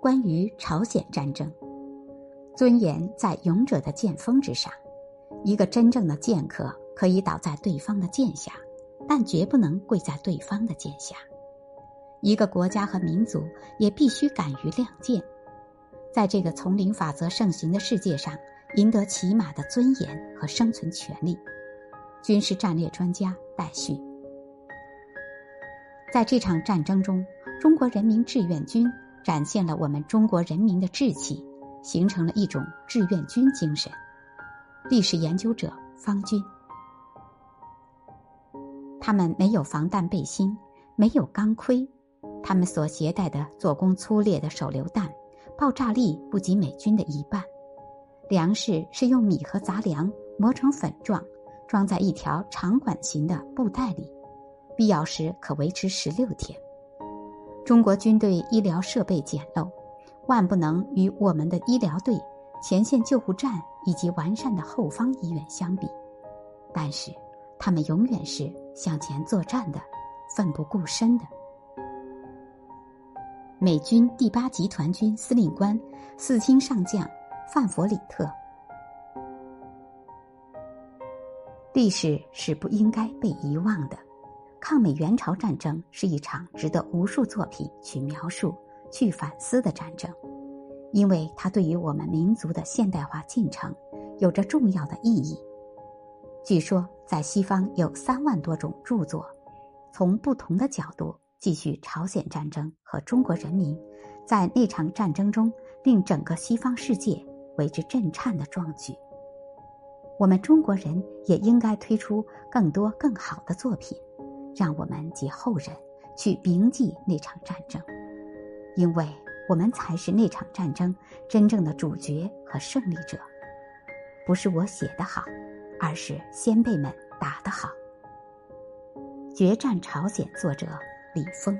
关于朝鲜战争，尊严在勇者的剑锋之上。一个真正的剑客可以倒在对方的剑下，但绝不能跪在对方的剑下。一个国家和民族也必须敢于亮剑，在这个丛林法则盛行的世界上，赢得起码的尊严和生存权利。军事战略专家戴旭，在这场战争中，中国人民志愿军。展现了我们中国人民的志气，形成了一种志愿军精神。历史研究者方军，他们没有防弹背心，没有钢盔，他们所携带的做工粗劣的手榴弹，爆炸力不及美军的一半。粮食是用米和杂粮磨成粉状，装在一条长管型的布袋里，必要时可维持十六天。中国军队医疗设备简陋，万不能与我们的医疗队、前线救护站以及完善的后方医院相比。但是，他们永远是向前作战的，奋不顾身的。美军第八集团军司令官、四星上将范弗里特。历史是不应该被遗忘的。抗美援朝战争是一场值得无数作品去描述、去反思的战争，因为它对于我们民族的现代化进程有着重要的意义。据说，在西方有三万多种著作，从不同的角度继续朝鲜战争和中国人民在那场战争中令整个西方世界为之震颤的壮举。我们中国人也应该推出更多更好的作品。让我们及后人去铭记那场战争，因为我们才是那场战争真正的主角和胜利者。不是我写的好，而是先辈们打得好。《决战朝鲜》作者李峰。